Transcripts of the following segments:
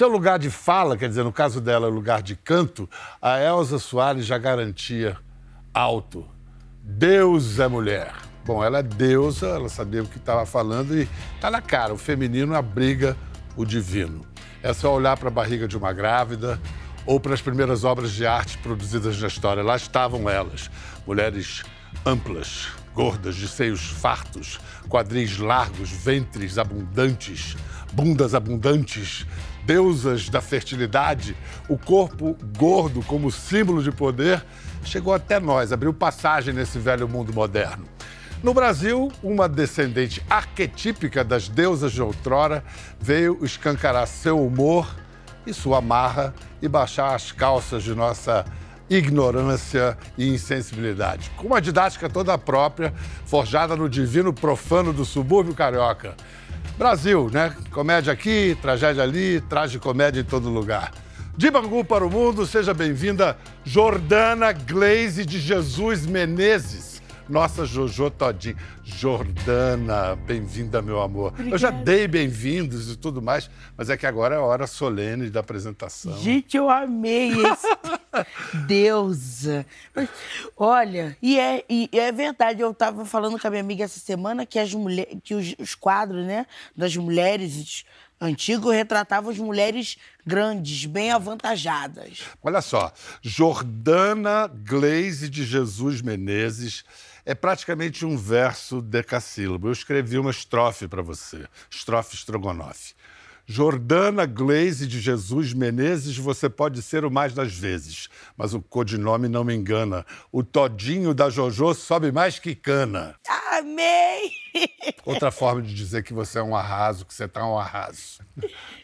seu lugar de fala, quer dizer, no caso dela, lugar de canto, a Elza Soares já garantia alto. Deus é mulher. Bom, ela é deusa, ela sabia o que estava falando e tá na cara. O feminino abriga o divino. É só olhar para a barriga de uma grávida ou para as primeiras obras de arte produzidas na história. Lá estavam elas, mulheres amplas, gordas, de seios fartos, quadris largos, ventres abundantes, bundas abundantes, deusas da fertilidade, o corpo gordo como símbolo de poder, chegou até nós, abriu passagem nesse velho mundo moderno. No Brasil, uma descendente arquetípica das deusas de outrora veio escancarar seu humor e sua marra e baixar as calças de nossa ignorância e insensibilidade. Com uma didática toda própria, forjada no divino profano do subúrbio carioca. Brasil, né? Comédia aqui, tragédia ali, comédia em todo lugar. De Bangu para o mundo, seja bem-vinda Jordana Glaze de Jesus Menezes nossa Jojo Todinho. Jordana, bem-vinda, meu amor. Obrigada. Eu já dei bem-vindos e tudo mais, mas é que agora é a hora solene da apresentação. Gente, eu amei esse. Deusa. Olha, e é, e é verdade, eu estava falando com a minha amiga essa semana que, as mulher, que os, os quadros né, das mulheres antigos retratavam as mulheres grandes, bem avantajadas. Olha só, Jordana Glaze de Jesus Menezes é praticamente um verso decassílabo. Eu escrevi uma estrofe para você, estrofe estrogonofe. Jordana Glaze de Jesus Menezes, você pode ser o mais das vezes, mas o codinome não me engana. O todinho da Jojo sobe mais que cana. Amei! Outra forma de dizer que você é um arraso, que você está um arraso.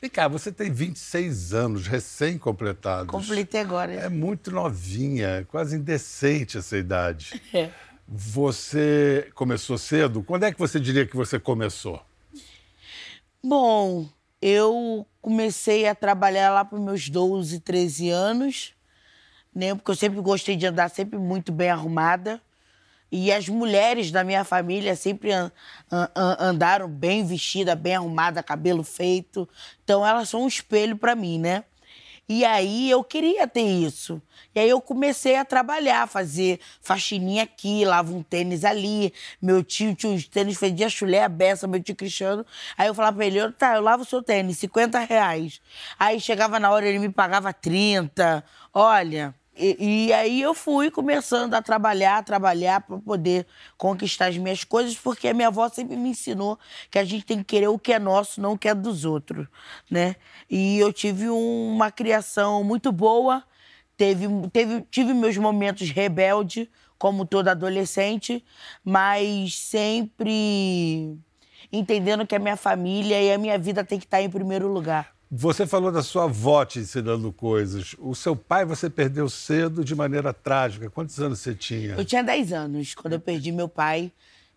E cá, você tem 26 anos, recém-completados. Completei agora. É muito novinha, quase indecente essa idade. É. Você começou cedo? Quando é que você diria que você começou? Bom, eu comecei a trabalhar lá para meus 12, 13 anos, né? Porque eu sempre gostei de andar sempre muito bem arrumada. E as mulheres da minha família sempre an an andaram bem vestida, bem arrumada, cabelo feito. Então elas são um espelho para mim, né? E aí eu queria ter isso. E aí eu comecei a trabalhar, fazer faxininha aqui, lavo um tênis ali. Meu tio tinha uns tênis, fazia chulé a beça, meu tio Cristiano. Aí eu falava pra ele, tá, eu lavo o seu tênis, 50 reais. Aí chegava na hora, ele me pagava 30. Olha, e, e, aí eu fui começando a trabalhar, a trabalhar para poder conquistar as minhas coisas, porque a minha avó sempre me ensinou que a gente tem que querer o que é nosso, não o que é dos outros, né? E eu tive um, uma criação muito boa, teve, teve, tive meus momentos rebelde, como toda adolescente, mas sempre entendendo que a minha família e a minha vida tem que estar em primeiro lugar. Você falou da sua avó te ensinando coisas. O seu pai você perdeu cedo de maneira trágica. Quantos anos você tinha? Eu tinha 10 anos quando eu perdi meu pai.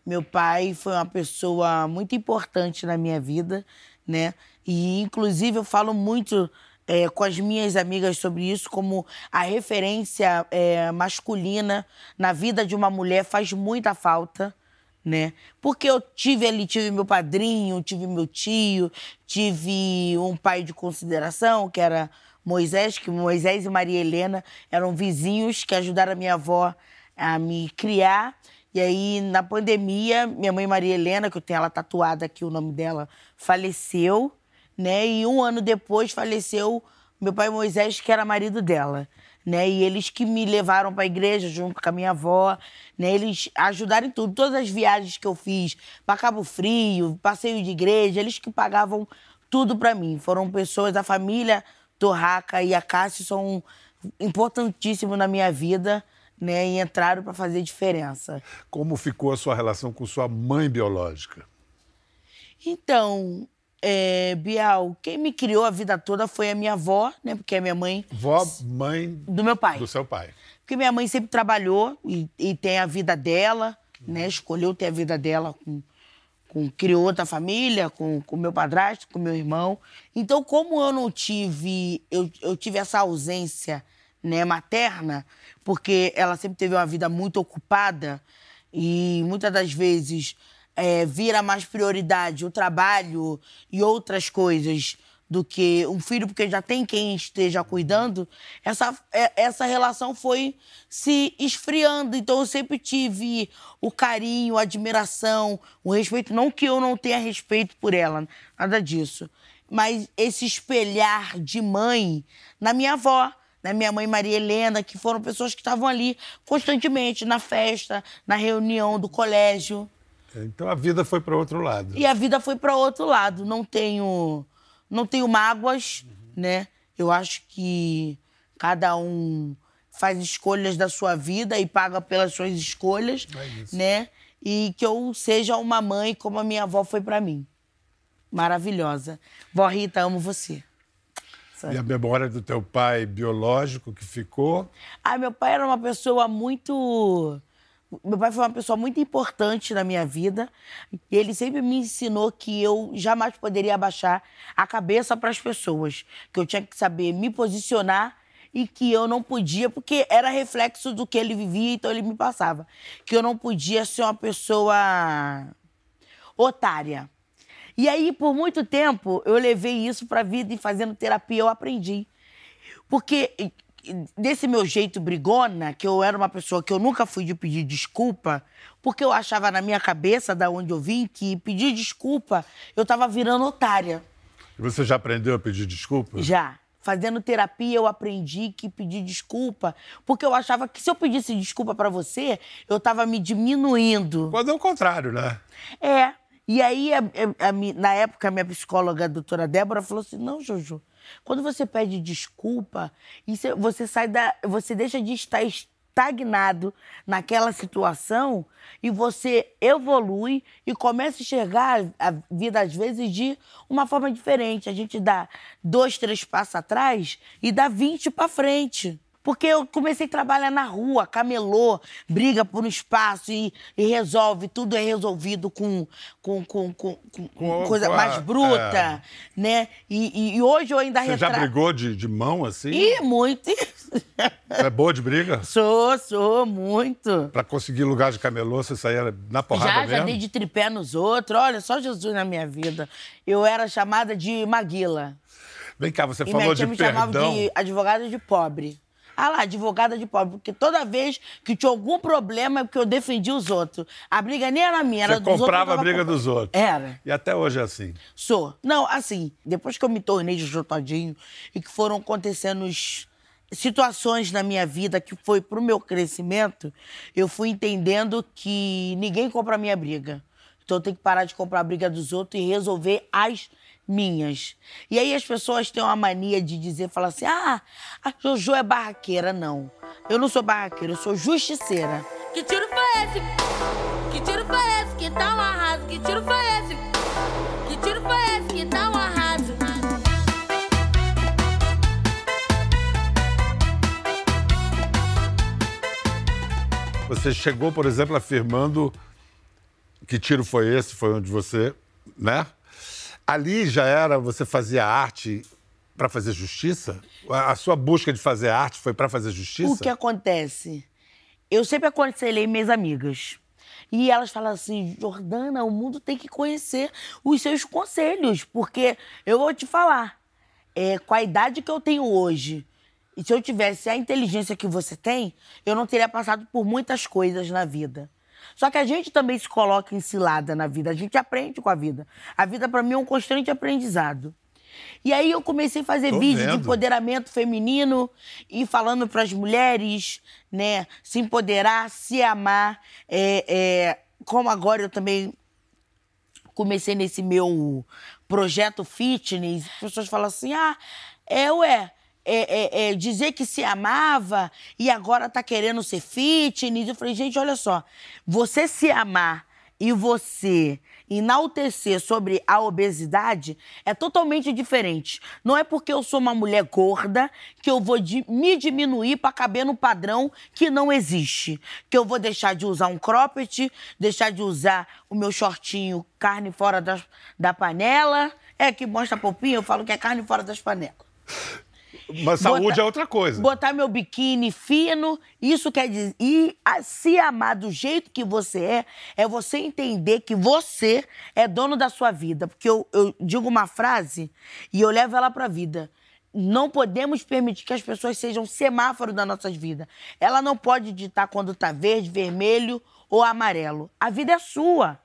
Meu pai foi uma pessoa muito importante na minha vida, né? E, inclusive, eu falo muito é, com as minhas amigas sobre isso, como a referência é, masculina na vida de uma mulher faz muita falta né? Porque eu tive ali, tive meu padrinho, tive meu tio, tive um pai de consideração, que era Moisés, que Moisés e Maria Helena eram vizinhos que ajudaram a minha avó a me criar. E aí, na pandemia, minha mãe Maria Helena, que eu tenho ela tatuada aqui, o nome dela, faleceu, né? E um ano depois faleceu meu pai Moisés, que era marido dela né? E eles que me levaram para a igreja junto com a minha avó, né? Eles ajudaram em tudo. Todas as viagens que eu fiz para Cabo Frio, passeio de igreja, eles que pagavam tudo para mim. Foram pessoas da família Torraca e a Cássio são importantíssimos na minha vida. Né, e entraram para fazer diferença. Como ficou a sua relação com sua mãe biológica? Então, é, Bial, quem me criou a vida toda foi a minha avó, né? Porque a minha mãe. Vó, mãe. Do meu pai. Do seu pai. Porque minha mãe sempre trabalhou e, e tem a vida dela, né? Escolheu ter a vida dela com, com criou outra família, com o meu padrasto, com meu irmão. Então, como eu não tive, eu, eu tive essa ausência, né, materna, porque ela sempre teve uma vida muito ocupada e muitas das vezes é, vira mais prioridade o trabalho e outras coisas do que um filho, porque já tem quem esteja cuidando, essa, é, essa relação foi se esfriando. Então eu sempre tive o carinho, a admiração, o respeito. Não que eu não tenha respeito por ela, nada disso. Mas esse espelhar de mãe na minha avó, na minha mãe Maria Helena, que foram pessoas que estavam ali constantemente na festa, na reunião do colégio. Então a vida foi para outro lado. E a vida foi para outro lado. Não tenho não tenho mágoas, uhum. né? Eu acho que cada um faz escolhas da sua vida e paga pelas suas escolhas, é né? E que eu seja uma mãe como a minha avó foi para mim. Maravilhosa. Vó Rita, amo você. E a memória do teu pai biológico que ficou? Ah, meu pai era uma pessoa muito meu pai foi uma pessoa muito importante na minha vida. E ele sempre me ensinou que eu jamais poderia abaixar a cabeça para as pessoas, que eu tinha que saber me posicionar e que eu não podia, porque era reflexo do que ele vivia, então ele me passava, que eu não podia ser uma pessoa otária. E aí, por muito tempo, eu levei isso para a vida e fazendo terapia eu aprendi. Porque desse meu jeito brigona, que eu era uma pessoa que eu nunca fui de pedir desculpa, porque eu achava na minha cabeça, da onde eu vim, que pedir desculpa eu tava virando otária. E você já aprendeu a pedir desculpa? Já. Fazendo terapia, eu aprendi que pedir desculpa, porque eu achava que se eu pedisse desculpa para você, eu tava me diminuindo. Quando é o contrário, né? É. E aí, a, a, a, na época, a minha psicóloga, a doutora Débora, falou assim: não, Jojo, quando você pede desculpa, você sai da. Você deixa de estar estagnado naquela situação e você evolui e começa a enxergar a vida, às vezes, de uma forma diferente. A gente dá dois, três passos atrás e dá vinte para frente. Porque eu comecei a trabalhar na rua, camelô, briga por um espaço e, e resolve, tudo é resolvido com, com, com, com, com coisa a, mais bruta, é. né? E, e, hoje eu ainda Você retra... já brigou de, de mão assim? Ih, muito. Você é boa de briga? Sou, sou, muito. Pra conseguir lugar de camelô, você saía na porrada já, mesmo? Já, dei de tripé nos outros. Olha, só Jesus na minha vida. Eu era chamada de Maguila. Vem cá, você e falou de perdão. me chamava de advogada de pobre. Ah lá, advogada de pobre. Porque toda vez que tinha algum problema é porque eu defendi os outros. A briga nem era minha, era Você dos comprava outros. a briga dos outros. Era. E até hoje é assim? Sou. Não, assim, depois que eu me tornei de Jotodinho e que foram acontecendo situações na minha vida que foi pro meu crescimento, eu fui entendendo que ninguém compra a minha briga. Então eu tenho que parar de comprar a briga dos outros e resolver as minhas. E aí as pessoas têm uma mania de dizer, falar assim, ah, a Jojo é barraqueira. Não, eu não sou barraqueira, eu sou justiceira. Que tiro foi esse? Que tiro foi esse? Que tá um arraso? Que tiro foi esse? Que tiro foi esse? Que tá um arraso? Você chegou, por exemplo, afirmando que tiro foi esse? Foi onde você, né? Ali já era, você fazia arte para fazer justiça? A sua busca de fazer arte foi para fazer justiça? O que acontece? Eu sempre aconselhei minhas amigas. E elas falam assim, Jordana, o mundo tem que conhecer os seus conselhos, porque eu vou te falar, é, com a idade que eu tenho hoje, e se eu tivesse a inteligência que você tem, eu não teria passado por muitas coisas na vida. Só que a gente também se coloca em cilada na vida, a gente aprende com a vida. A vida, para mim, é um constante aprendizado. E aí eu comecei a fazer Tô vídeo vendo. de empoderamento feminino e falando para as mulheres, né, se empoderar, se amar. É, é, como agora eu também comecei nesse meu projeto fitness, as pessoas falam assim, ah, é, ué, é, é, é, dizer que se amava e agora tá querendo ser fitness. Eu falei, gente, olha só, você se amar e você enaltecer sobre a obesidade é totalmente diferente. Não é porque eu sou uma mulher gorda que eu vou me diminuir para caber no padrão que não existe. Que eu vou deixar de usar um cropped, deixar de usar o meu shortinho carne fora da, da panela. É que mostra a popinha, eu falo que é carne fora das panelas. Mas saúde é outra coisa. Botar meu biquíni fino, isso quer dizer. E a, se amar do jeito que você é, é você entender que você é dono da sua vida. Porque eu, eu digo uma frase e eu levo ela pra vida. Não podemos permitir que as pessoas sejam semáforo das nossas vidas. Ela não pode ditar quando tá verde, vermelho ou amarelo. A vida é sua.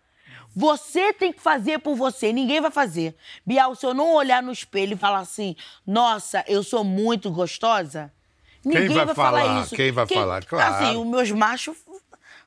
Você tem que fazer por você, ninguém vai fazer. Bial, se eu não olhar no espelho e falar assim, nossa, eu sou muito gostosa, ninguém Quem vai, vai falar? falar isso. Quem vai falar? Claro. Assim, os meus machos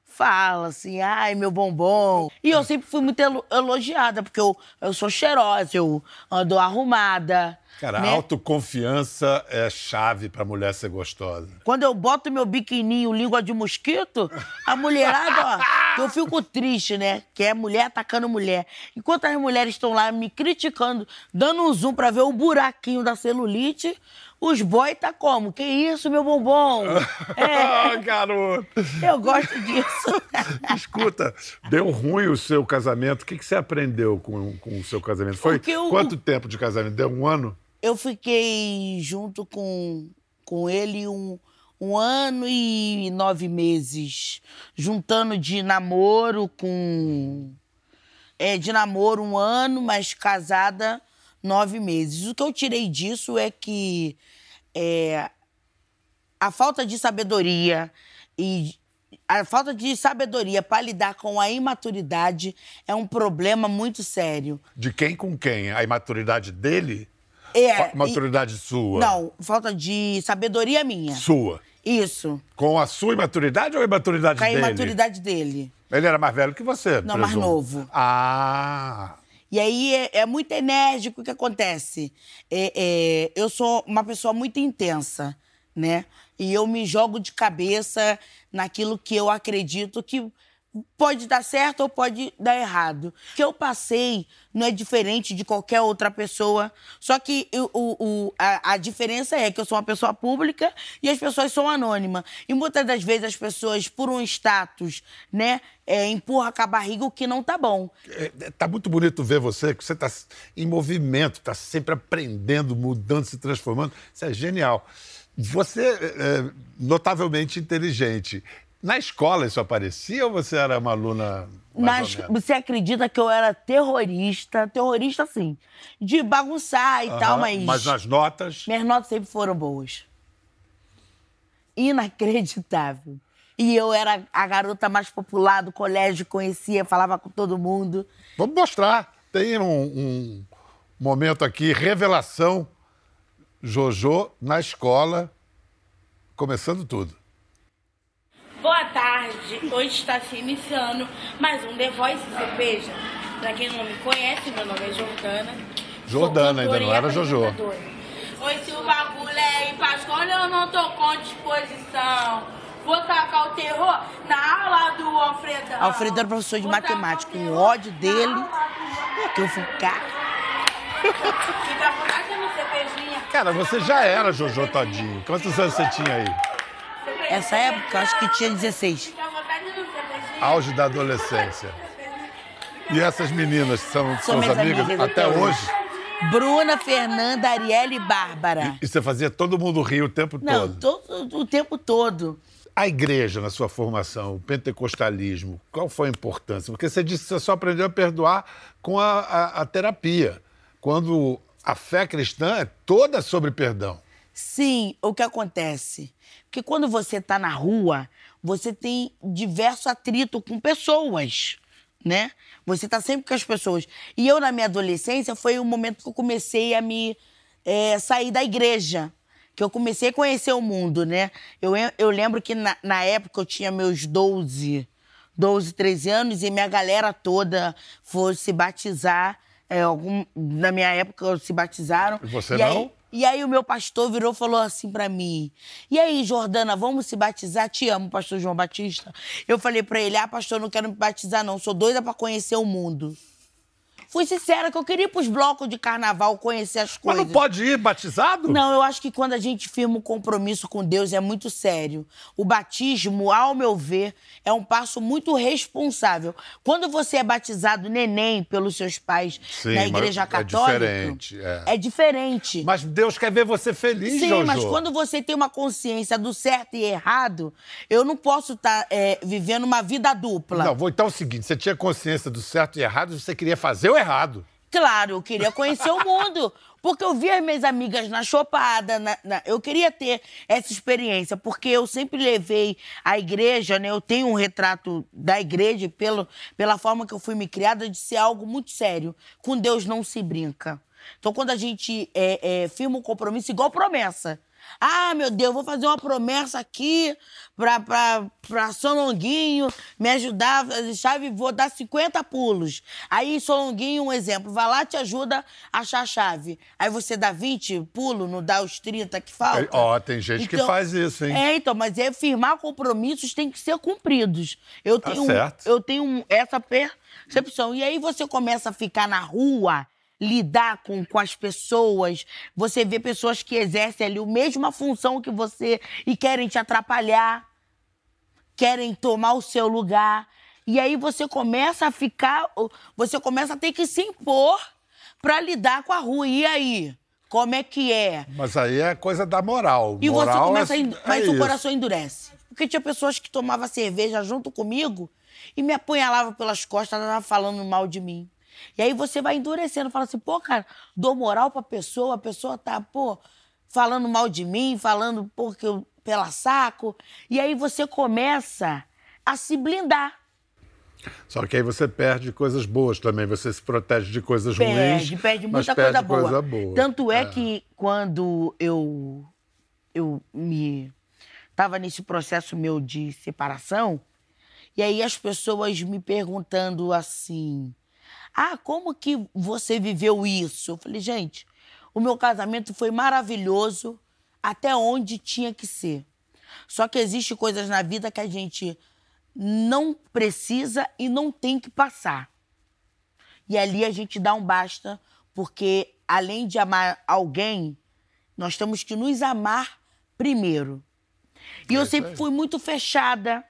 falam assim, ai, meu bombom. E eu sempre fui muito elo- elogiada, porque eu, eu sou cheirosa, eu ando arrumada. Cara, né? autoconfiança é chave pra mulher ser gostosa. Quando eu boto meu biquininho língua de mosquito, a mulherada, ó, eu fico triste, né? Que é mulher atacando mulher. Enquanto as mulheres estão lá me criticando, dando um zoom pra ver o buraquinho da celulite, os boy tá como? Que isso, meu bombom? Ah, É, garoto! eu gosto disso. Escuta, deu ruim o seu casamento. O que, que você aprendeu com, com o seu casamento? Foi eu- quanto tempo de casamento? Deu um ano? Eu fiquei junto com, com ele um, um ano e nove meses, juntando de namoro com. É, de namoro um ano, mas casada nove meses. O que eu tirei disso é que é, a falta de sabedoria e a falta de sabedoria para lidar com a imaturidade é um problema muito sério. De quem com quem? A imaturidade dele? É, A maturidade sua? Não, falta de sabedoria minha. Sua. Isso. Com a sua imaturidade ou a imaturidade Com a dele? imaturidade dele. Ele era mais velho que você, Não, mais presumo. novo. Ah, E aí é, é muito enérgico o que acontece. É, é, eu sou uma pessoa muito intensa, né? E eu me jogo de cabeça naquilo que eu acredito que pode dar certo ou pode dar errado. O que eu passei não é diferente de qualquer outra pessoa. Só que o, o- a, a diferença é que eu sou uma pessoa pública e as pessoas são anônimas. E muitas das vezes as pessoas, por um status, né, é, empurram com a barriga o que não tá bom. é, é, tá muito bonito ver você, que você tá em movimento, tá sempre aprendendo, mudando, se transformando. Isso é genial. Você é, é notavelmente inteligente. Na escola isso aparecia ou você era uma aluna mais você acredita que eu era terrorista? Terrorista, sim. De bagunçar e tal, Aham, mas. Mas nas notas... Minhas notas sempre foram boas. Inacreditável. E eu era a garota mais popular do colégio, conhecia, falava com todo mundo. Vamos mostrar. Tem um, um momento aqui, revelação. Jojo na escola, começando tudo. Boa tarde, hoje está se iniciando mais um The Voice Cerveja. Pra quem não me conhece, meu nome é Jordana. Jordana, ainda não era Jojo. Oi, se o bagulho é pra escola, eu não tô com disposição. Vou tacar o terror na aula do Alfredão. Alfredo era professor de Vou matemática, o um ódio dele. do Que eu fui cá. Fica à vontade no cervejinha. Cara, você já era Jojo Todinho. Quantos anos você tinha aí? Essa época, acho que tinha 16. Fica à vontade no cervejinha. Auge da adolescência. E essas meninas são suas amigas, amigas até hoje? Bruna, Fernanda, Ariela e Bárbara. E você fazia todo mundo rir o tempo Não, todo. todo, o tempo todo. A igreja na sua formação, o pentecostalismo, qual foi a importância? Porque você disse que você só aprendeu a perdoar com a, a- a terapia. Quando a fé cristã é toda sobre perdão. Sim, o que acontece? Porque quando você tá na rua, você tem diversos atritos com pessoas, né? Você tá sempre com as pessoas. E eu, na minha adolescência, foi o momento que eu comecei a me eh, sair da igreja. Que eu comecei a conhecer o mundo, né? Eu, eu lembro que na, na época eu tinha meus 12, 12, 13 anos e minha galera toda foi se batizar. É, algum, na minha época se batizaram. E você e aí- não? E aí o meu pastor virou e falou assim pra mim: E aí, Jordana, vamos se batizar? Te amo, pastor João Batista. Eu falei pra ele: Ah, pastor, não quero me batizar, não. Sou doida pra conhecer o mundo. Fui sincera que eu queria ir pros blocos de carnaval conhecer as Mas coisas. não pode ir batizado? Não, eu acho que quando a gente firma um compromisso com Deus é muito sério. O batismo, ao meu ver, é um passo muito responsável. Quando você é batizado neném pelos seus pais Sim, na mas igreja é católica, diferente, é. é diferente. Mas Deus quer ver você feliz, Sim, Jojo. mas quando você tem uma consciência do certo e errado, eu não posso estar vivendo uma vida dupla. Não, vou, então é o seguinte, você tinha consciência do certo e errado, você queria fazer o errado. Claro, eu queria conhecer o mundo. Porque eu via as minhas amigas na chopada, na- na- eu queria ter essa experiência, porque eu sempre levei a igreja, né? Eu tenho um retrato da igreja, pelo, pela forma que eu fui me criada, de ser algo muito sério. Com Deus não se brinca. Então, quando a gente é, é, firma um compromisso, igual promessa. Ah, meu Deus, vou fazer uma promessa aqui pra, pra, pra Solonguinho me ajudar a fazer chave, vou dar 50 pulos. Aí, Solonguinho, um exemplo, vai lá, te ajuda a achar a chave. Aí você dá 20 pulos, não dá os 30 que faltam. É, Ó, tem gente que faz isso, hein? É, então, mas é firmar compromissos tem que ser cumpridos. Eu Tá tenho, certo. eu tenho essa percepção. E aí você começa a ficar na rua, lidar com, com as pessoas, você vê pessoas que exercem ali a mesma função que você e querem te atrapalhar, querem tomar o seu lugar. E aí você começa a ficar, você começa a ter que se impor para lidar com a rua. E aí? Como é que é? Mas aí é coisa da moral. E você moral começa é, a. é Mas o isso. coração endurece. Porque tinha pessoas que tomavam cerveja junto comigo e me apunhalavam pelas costas, falando mal de mim. E aí você vai endurecendo, fala assim, pô, cara, dou moral pra pessoa, a pessoa tá, pô, falando mal de mim, falando porque eu, pela saco. E aí você começa a se blindar. Só que aí você perde coisas boas também. Você se protege de coisas ruins. Perde, perde muita perde coisa boa. coisa boa. Tanto é, que quando eu, eu me. Tava nesse processo meu de separação, e aí as pessoas me perguntando assim: Ah, como que você viveu isso? Eu falei, gente, o meu casamento foi maravilhoso até onde tinha que ser. Só que existe coisas na vida que a gente não precisa e não tem que passar. E ali a gente dá um basta, porque além de amar alguém, nós temos que nos amar primeiro. E eu sempre fui muito fechada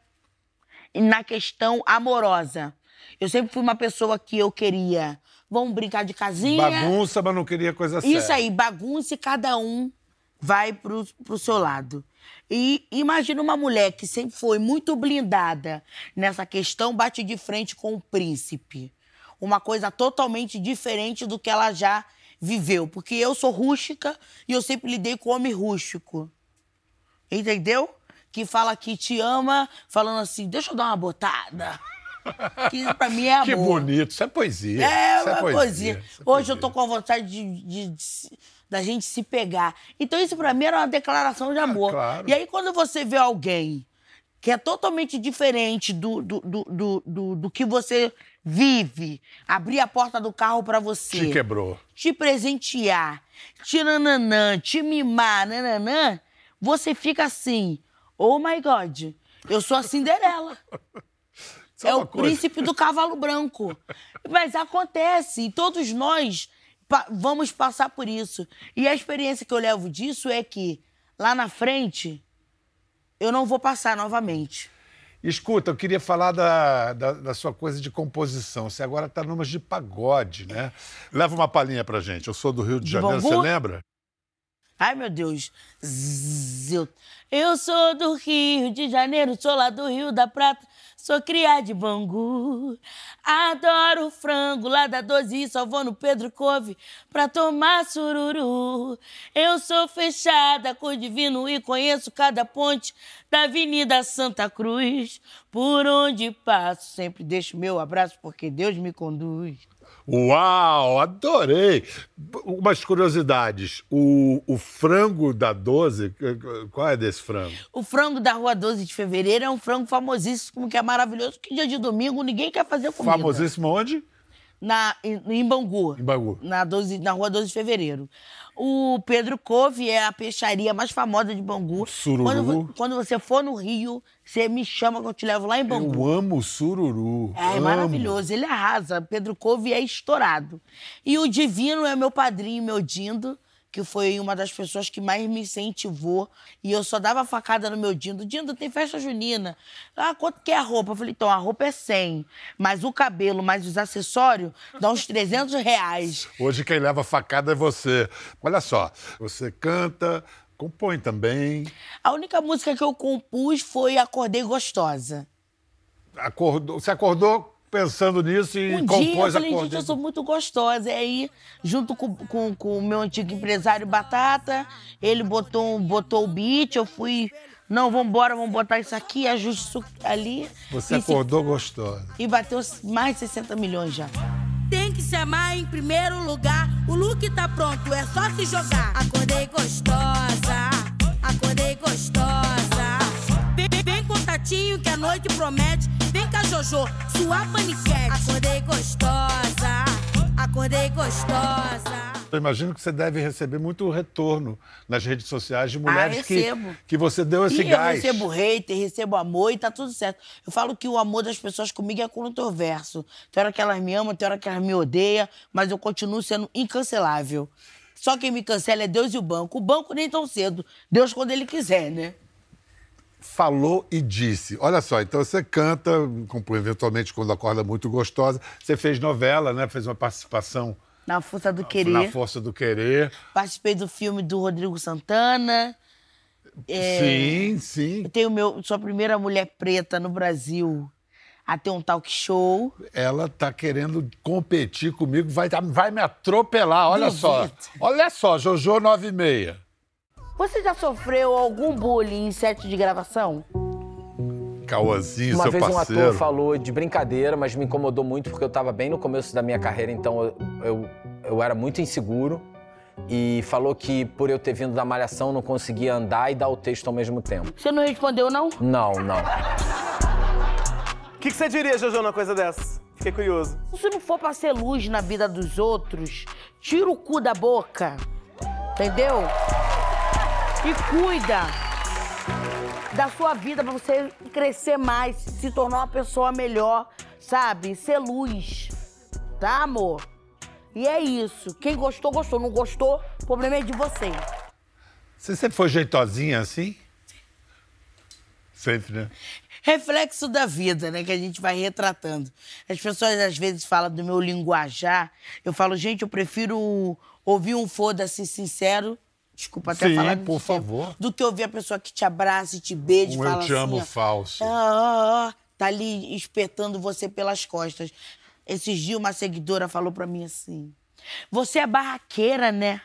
na questão amorosa. Eu sempre fui uma pessoa que eu queria, vamos brincar de casinha. Bagunça, mas não queria coisa séria. Isso aí, bagunça e cada um vai pro, pro seu lado. E imagina uma mulher que sempre foi muito blindada nessa questão, bate de frente com o príncipe. Uma coisa totalmente diferente do que ela já viveu. Porque eu sou rústica e eu sempre lidei com homem rústico. Entendeu? Que fala que te ama, falando assim, deixa eu dar uma botada. Que pra mim é amor. Que bonito. Isso é poesia. É, isso uma poesia. Isso é Hoje eu tô poesia. com vontade de, de- de da gente se pegar. Então isso pra mim era uma declaração de amor. Ah, claro. E aí quando você vê alguém que é totalmente diferente do, do, do, do, do- do que você vive, abrir a porta do carro pra você, Te quebrou. te presentear, te nananã, te mimar, nananã, você fica assim, oh my God, eu sou a Cinderela. É o coisa? príncipe do cavalo branco. Mas acontece, e todos nós pa- vamos passar por isso. E a experiência que eu levo disso é que lá na frente eu não vou passar novamente. Escuta, eu queria falar da, da, da sua coisa de composição. Você agora está numas de pagode, né? Leva uma palhinha pra gente. Eu sou do Rio de, De Janeiro, você lembra? Ai, meu Deus. Zzz, Eu, eu sou do Rio de Janeiro, sou lá do Rio da Prata, sou criada de Bangu. Adoro frango lá da Doze, só vou no Pedro Cove pra tomar sururu. Eu sou fechada com o divino e conheço cada ponte da Avenida Santa Cruz. Por onde passo, sempre deixo meu abraço porque Deus me conduz. Uau, adorei! Umas curiosidades. O, o frango da 12, qual é desse frango? O frango da rua 12 de fevereiro é um frango famosíssimo, que é maravilhoso, que dia de domingo ninguém quer fazer comida. Famosíssimo onde? Na, em, em Bangu. Em Bangu. Na, 12, na rua 12 de fevereiro. O Pedro Couve é a peixaria mais famosa de Bangu. Sururu. Quando, quando você for no Rio, você me chama que eu te levo lá em Bangu. Eu amo sururu. É, é amo. maravilhoso. Ele arrasa. Pedro Couve é estourado. E o Divino é meu padrinho, meu Dindo que foi uma das pessoas que mais me incentivou. E eu só dava facada no meu Dindo. Dindo, tem festa junina. Ah, quanto que é a roupa? Eu falei, então, a roupa é 100. Mas o cabelo, mais os acessórios, dá uns 300 reais. Hoje quem leva facada é você. Olha só, você canta, compõe também. A única música que eu compus foi Acordei Gostosa. Acordou, você acordou pensando nisso e um compôs dia eu falei, a gente, eu sou muito gostosa. E aí, junto com, com, com o meu antigo empresário Batata, ele botou, botou o beat, eu fui. Não, vambora, vamos botar isso aqui, ajuste isso ali. Você acordou se... gostosa. E bateu mais de 60 milhões já. Tem que se amar em primeiro lugar. O look tá pronto, é só se jogar. Acordei gostosa, acordei gostosa. Vem, vem contatinho que a noite promete. Vem cá, Jojo, sua paniquete. Acordei gostosa, acordei gostosa. Eu imagino que você deve receber muito retorno nas redes sociais de mulheres ah, que, que você deu esse e gás. Eu recebo hater, recebo amor e tá tudo certo. Eu falo que o amor das pessoas comigo é controverso. Tem hora que elas me amam, tem hora que elas me odeiam, mas eu continuo sendo incancelável. Só quem me cancela é Deus e o banco. O banco nem tão cedo. Deus quando ele quiser, né? Falou e disse. Olha só, então você canta, eventualmente quando acorda muito gostosa. Você fez novela, né? Fez uma participação. Na Força do Querer. Na Força do Querer. Participei do filme do Rodrigo Santana. É, sim, sim. Eu tenho meu, sou a primeira mulher preta no Brasil a ter um talk show. Ela tá querendo competir comigo, vai, vai me atropelar. Olha Duvido. só. Olha só, Jojo 96. Você já sofreu algum bullying em set de gravação? Cauãzinho, Uma seu vez parceiro. um ator falou de brincadeira, mas me incomodou muito porque eu estava bem no começo da minha carreira, então eu, eu, eu, era muito inseguro. E falou que por eu ter vindo da malhação não conseguia andar e dar o texto ao mesmo tempo. Você não respondeu, não? Não, não. O que, que você diria, Jojo, numa coisa dessa? Fiquei curioso. Se não for pra ser luz na vida dos outros, tira o cu da boca. Entendeu? E cuida da sua vida para você crescer mais, se tornar uma pessoa melhor, sabe? Ser luz. Tá, amor? E é isso. Quem gostou, gostou. Não gostou, o problema é de você. Você sempre foi jeitosinha assim? Sempre, né? Reflexo da vida, né? Que a gente vai retratando. As pessoas às vezes falam do meu linguajar. Eu falo, gente, eu prefiro ouvir um foda-se sincero Desculpa até Sim, falar por favor. Do que ouvir a pessoa que te abraça e te beija e fala eu te assim, amo ó, falso. Ah, ah, ah, tá ali espetando você pelas costas. Esses dias uma seguidora falou para mim assim: "Você é barraqueira, né?"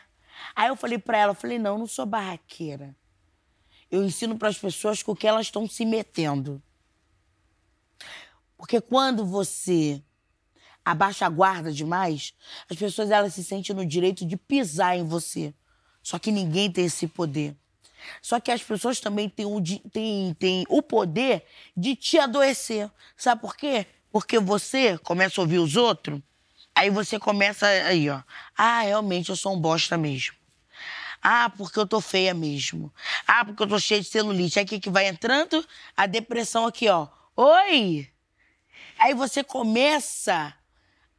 Aí eu falei para ela, falei: "Não, eu não sou barraqueira. Eu ensino para as pessoas com o que elas estão se metendo." Porque quando você abaixa a guarda demais, as pessoas elas se sentem no direito de pisar em você. Só que ninguém tem esse poder. Só que as pessoas também têm o, têm, têm o poder de te adoecer. Sabe por quê? Porque você começa a ouvir os outros, aí você começa aí, ó. Ah, realmente eu sou um bosta mesmo. Ah, porque eu tô feia mesmo. Ah, porque eu tô cheia de celulite. Aí o que, que vai entrando? A depressão aqui, ó. Oi! Aí você começa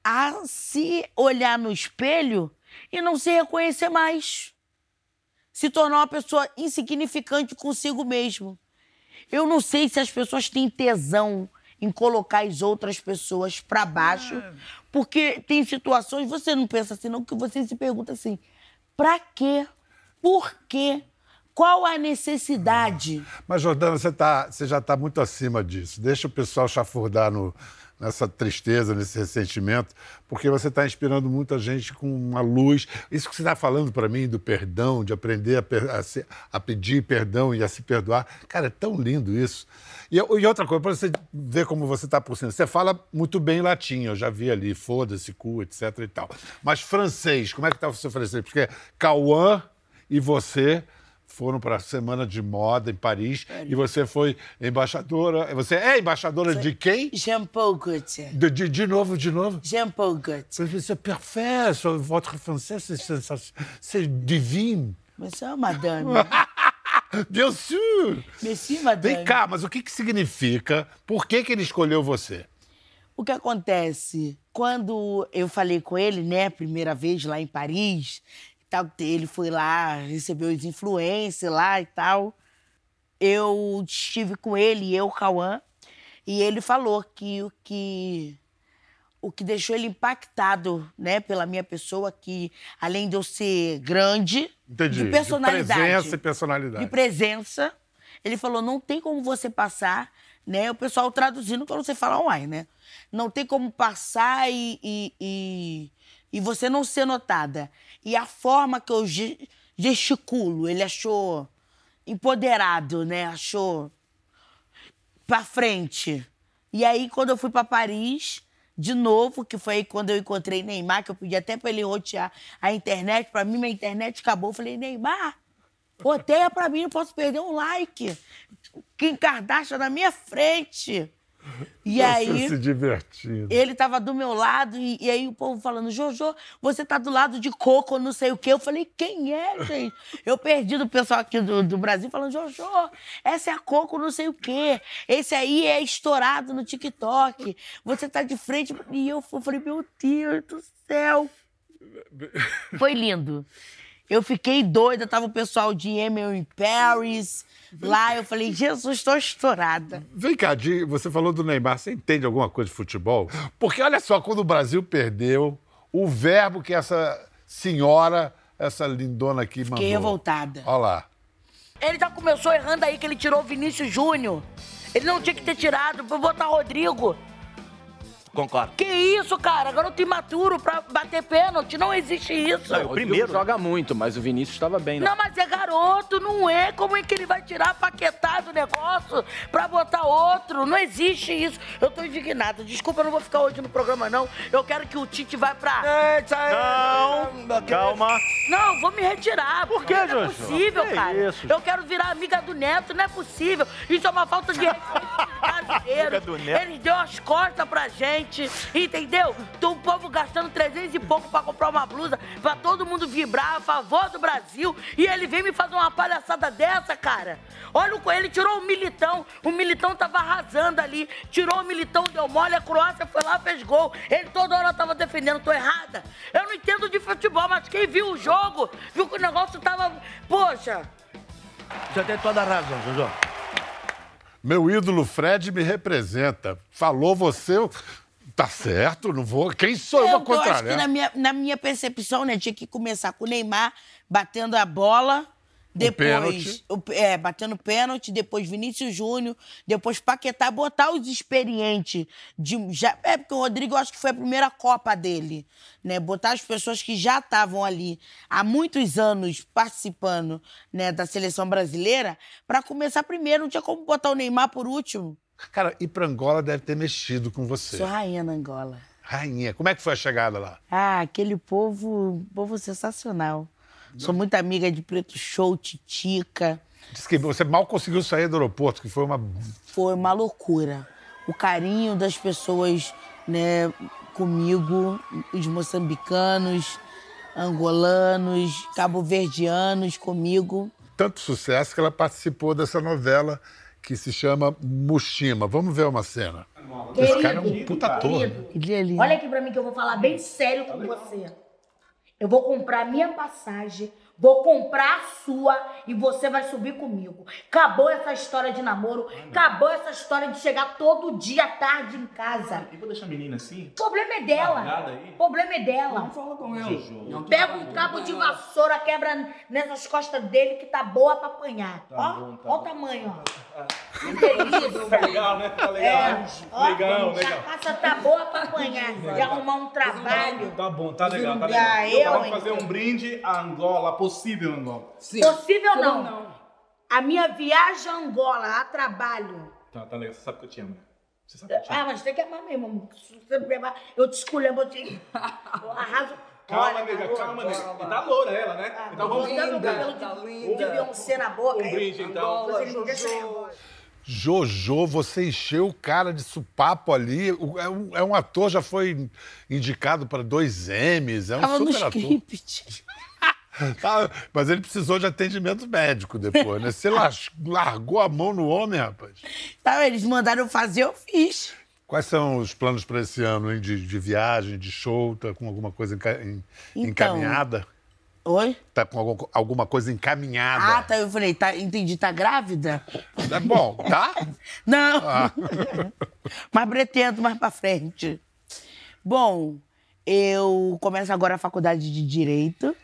a se olhar no espelho e não se reconhecer mais se tornar uma pessoa insignificante consigo mesmo. Eu não sei se as pessoas têm tesão em colocar as outras pessoas para baixo, porque tem situações, você não pensa assim, não, que você se pergunta assim: para quê? Por quê? Qual a necessidade? Mas, Jordana, você, tá, você já está muito acima disso. Deixa o pessoal chafurdar no, nessa tristeza, nesse ressentimento, porque você está inspirando muita gente com uma luz. Isso que você está falando para mim do perdão, de aprender a, a, se, a, pedir perdão e a se perdoar. Cara, é tão lindo isso. E, e outra coisa, para você ver como você está por cima, você fala muito bem latim, eu já vi ali, foda-se, cu, etc e tal. Mas francês, como é que está o seu francês? Porque Cauã e você foram para a Semana de Moda em Paris e você foi embaixadora. Você é embaixadora de quem? Jean-Paul Gaultier. De, de, de novo, de novo? Jean-Paul Gaultier. C'est parfait, votre français, c'est divino. Mas é madame. Bien sûr! Merci, madame. Vem cá, mas o que, que significa? Por que, que ele escolheu você? O que acontece? Quando eu falei com ele, né, primeira vez lá em Paris, tal, ele foi lá, recebeu os influencers lá e tal. Eu estive com ele, eu, Cauã, e ele falou que o que o que deixou ele impactado, né, pela minha pessoa, que além de eu ser grande, Entendi. de personalidade, presença e personalidade. de presença. Ele falou: não tem como você passar, né? O pessoal traduzindo quando você fala online, né? Não tem como passar e, e, e, e você não ser notada. E a forma que eu ge- gesticulo, ele achou empoderado, né? Achou pra frente. E aí, quando eu fui pra Paris, de novo, que foi aí quando eu encontrei Neymar, que eu pedi até pra ele rotear a internet, pra mim minha internet acabou. Eu falei, Neymar, roteia pra mim, não posso perder um like. Kim Kardashian na minha frente. E aí... Você se divertindo. Ele tava do meu lado e, e aí o povo falando, Jojo, você tá do lado de Coco, não sei o quê. Eu falei, quem é, gente? Eu perdi do pessoal aqui do, do Brasil falando, Jojo, essa é a Coco, não sei o quê. Esse aí é estourado no TikTok. Você tá de frente. E eu falei, meu Deus do céu. Foi lindo. Eu fiquei doida, tava o pessoal de Emily Paris lá. Eu falei, Jesus, tô estourada. Vem cá, Di, você falou do Neymar, você entende alguma coisa de futebol? Porque olha só, quando o Brasil perdeu, o verbo que essa senhora, essa lindona aqui mandou. Fiquei revoltada. Olha lá. Ele já começou errando aí que ele tirou o Vinícius Júnior. Ele não tinha que ter tirado pra botar Rodrigo. Concordo. Que isso, cara? Garoto imaturo pra bater pênalti. Não existe isso. Não, O primeiro- joga muito, mas o Vinícius estava bem, né? Não, mas é garoto, não é. Como é que ele vai tirar a paquetada do negócio pra botar outro? Não existe isso. Eu tô indignada. Desculpa, eu não vou ficar hoje no programa, não. Eu quero que o Tite vá pra. Não, calma. Não, vou me retirar. Por quê, Não é possível, Que cara. isso? Eu quero virar amiga do Neto, não é possível. Isso é uma falta de respeito Amiga do Neto. Ele deu as costas pra gente, entendeu? Então o povo gastando 300 e pouco pra comprar uma blusa, pra todo mundo vibrar a favor do Brasil. E ele vem me fazer uma palhaçada dessa, cara. Olha o ele tirou o Militão. O Militão tava arrasando ali. Tirou o Militão, deu mole, a Croácia foi lá, fez gol. Ele toda hora tava defendendo, tô errada. Eu não entendo de futebol, mas quem viu o jogo, viu que o negócio tava. Poxa, Você tem toda a razão, Jojo. Meu ídolo Fred me representa. Falou você, tá certo, não vou. Quem sou eu, eu, pra eu acho que contrariar? na minha, na minha percepção, né, tinha que começar com o Neymar batendo a bola, depois pênalti. o- é, batendo pênalti, depois Vinícius Júnior, depois Paquetá, botar os experientes de já, é porque o Rodrigo acho que foi a primeira Copa dele, né? Botar as pessoas que já estavam ali há muitos anos participando, né, da seleção brasileira, para começar primeiro, não tinha como botar o Neymar por último. Cara, ir pra Angola deve ter mexido com você. Sou rainha na Angola. Rainha, como é que foi a chegada lá? Ah, aquele povo, povo sensacional. Sou muito amiga de Preto Show, Titica. Diz que você mal conseguiu sair do aeroporto, que foi uma. Foi uma loucura. O carinho das pessoas, né, comigo, os moçambicanos, angolanos, cabo-verdianos comigo. Tanto sucesso que ela participou dessa novela que se chama Mushima. Vamos ver uma cena. Esse cara é um puta ator. né? É. Olha aqui pra mim que eu vou falar bem sério com você. Eu vou comprar minha passagem, vou comprar a sua e você vai subir comigo. Acabou essa história de namoro, acabou essa história de chegar todo dia à tarde em casa. E vou deixar a menina assim? O problema é dela. Problema é dela. Fala com ela. Pega um cabo de vassoura, quebra nessas costas dele que tá boa pra apanhar. ó, bom, tá ó o tamanho, ó. Que. Tá legal, né? Tá legal. É, ó, legal, a legal. cachaça tá boa pra apanhar, de arrumar um trabalho. Tá bom, tá legal, tá Ah, legal. eu, Vamos hein? fazer um brinde a Angola, possível Angola. Possível não. A minha viagem a Angola, a trabalho. Tá, tá legal. Você sabe que eu te amo. né? Ah, mas tem que amar mesmo. Se você não me amar, eu te escolho, eu te... Eu arraso. Calma, Olha, nega, garoto. calma, nega. E tá loura ela, né? Ah, Então vamos botando o cabelo de, tá de linda. Beyoncé na boca. Um brinde, então. Nervosa. Jojo, você encheu o cara de supapo ali. É um, é um ator, já foi indicado para dois M's, é um Tava no super ator. script. Tá, mas ele precisou de atendimento médico depois, né? Você largou a mão no homem, rapaz. Tá, eles mandaram eu fazer, eu fiz. Quais são os planos para esse ano, hein? De, de viagem, de show? Tá com alguma coisa enca- Então. encaminhada? Oi? Tá com algum- alguma coisa encaminhada? Ah, tá. Eu falei, tá, entendi, tá grávida? É bom, tá? Não. Ah. Mas pretendo mais pra frente. Bom, eu começo agora a faculdade de Direito.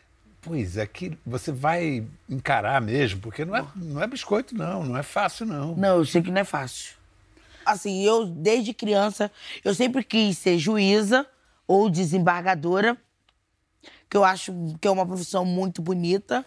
Pois é que você vai encarar mesmo, porque não é, não é biscoito, não. Não é fácil, não. Não, eu sei que não é fácil. Assim, eu, desde criança, eu sempre quis ser juíza ou desembargadora, que eu acho que é uma profissão muito bonita.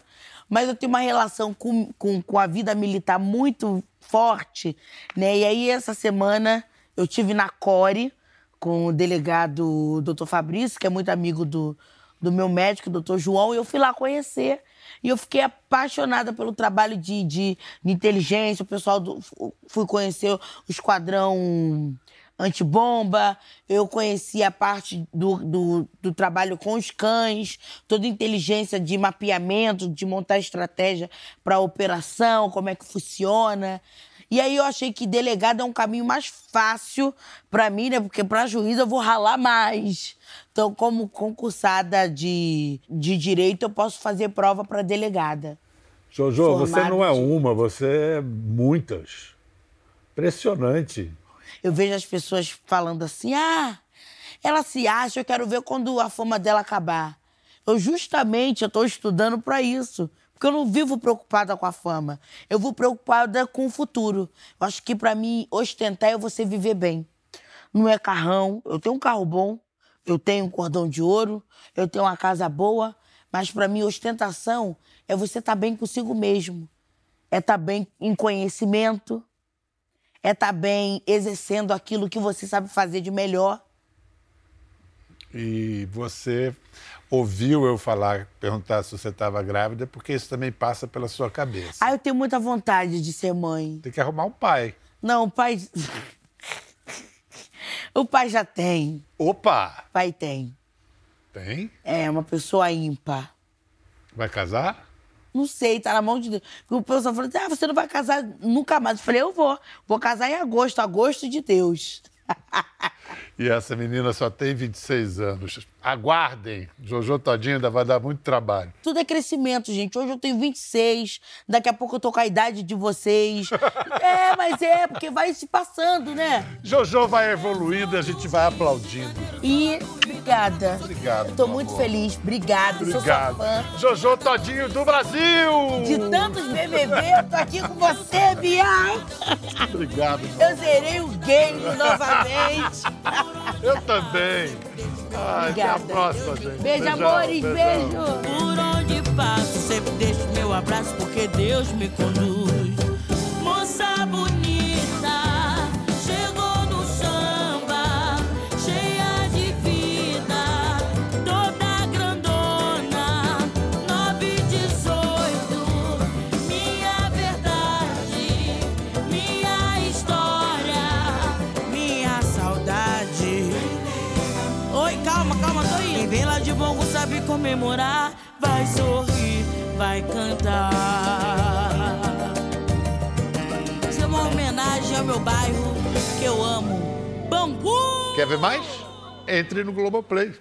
Mas eu tenho uma relação com, com, com a vida militar muito forte, né? E aí, essa semana, eu tive na Core com o delegado Dr. Fabrício, que é muito amigo do, do meu médico, Dr. João, e eu fui lá conhecer. E eu fiquei apaixonada pelo trabalho de, de, de inteligência, o pessoal do. Fui conhecer o esquadrão antibomba, eu conheci a parte do, do, do trabalho com os cães, toda inteligência de mapeamento, de montar estratégia para operação, como é que funciona. E aí eu achei que delegado é um caminho mais fácil para mim, né? Porque para juiz eu vou ralar mais. Então, como concursada de, de direito, eu posso fazer prova para delegada. Jojo, você Formado não é uma, você é muitas. Impressionante. Eu vejo as pessoas falando assim: ah, ela se acha, eu quero ver quando a fama dela acabar. Eu justamente eu estou estudando para isso. Porque eu não vivo preocupada com a fama. Eu vou preocupada com o futuro. Eu acho que para mim ostentar é você viver bem. Não é carrão. Eu tenho um carro bom, eu tenho um cordão de ouro, eu tenho uma casa boa, mas para mim ostentação é você estar bem consigo mesmo. É estar bem em conhecimento, é estar bem exercendo aquilo que você sabe fazer de melhor. E você ouviu eu falar, perguntar se você estava grávida, porque isso também passa pela sua cabeça. Ah, eu tenho muita vontade de ser mãe. Tem que arrumar um pai. Não, o pai. o pai já tem. Opa! Pai tem. Tem? É, uma pessoa ímpar. Vai casar? Não sei, tá na mão de Deus. Porque o pessoal falou assim: ah, você não vai casar nunca mais. Eu falei: eu vou. Vou casar em agosto, agosto de Deus. E essa menina só tem 26 anos. Aguardem. Jojo Todinho ainda vai dar muito trabalho. Tudo é crescimento, gente. Hoje eu tenho 26, daqui a pouco eu tô com a idade de vocês. é, mas é, porque vai se passando, né? Jojo vai evoluindo e a gente vai aplaudindo. E obrigada. Obrigado. Eu tô muito amor. feliz. Obrigada. Sou Obrigado. sua fã. Jojo Todinho do Brasil! De tantos BBB, eu tô aqui com você, Bial. Obrigado. Eu zerei o game novamente. Eu também. Ai, até a Obrigada. próxima, gente. Beijo, Beijão, amores. beijão. Beijo. Por onde passo, sempre deixo meu abraço, porque Deus me conduz. Moça bonita, comemorar, vai sorrir, vai cantar. Isso é uma homenagem ao meu bairro que eu amo. Bangu! Quer ver mais? Entre no Globoplay.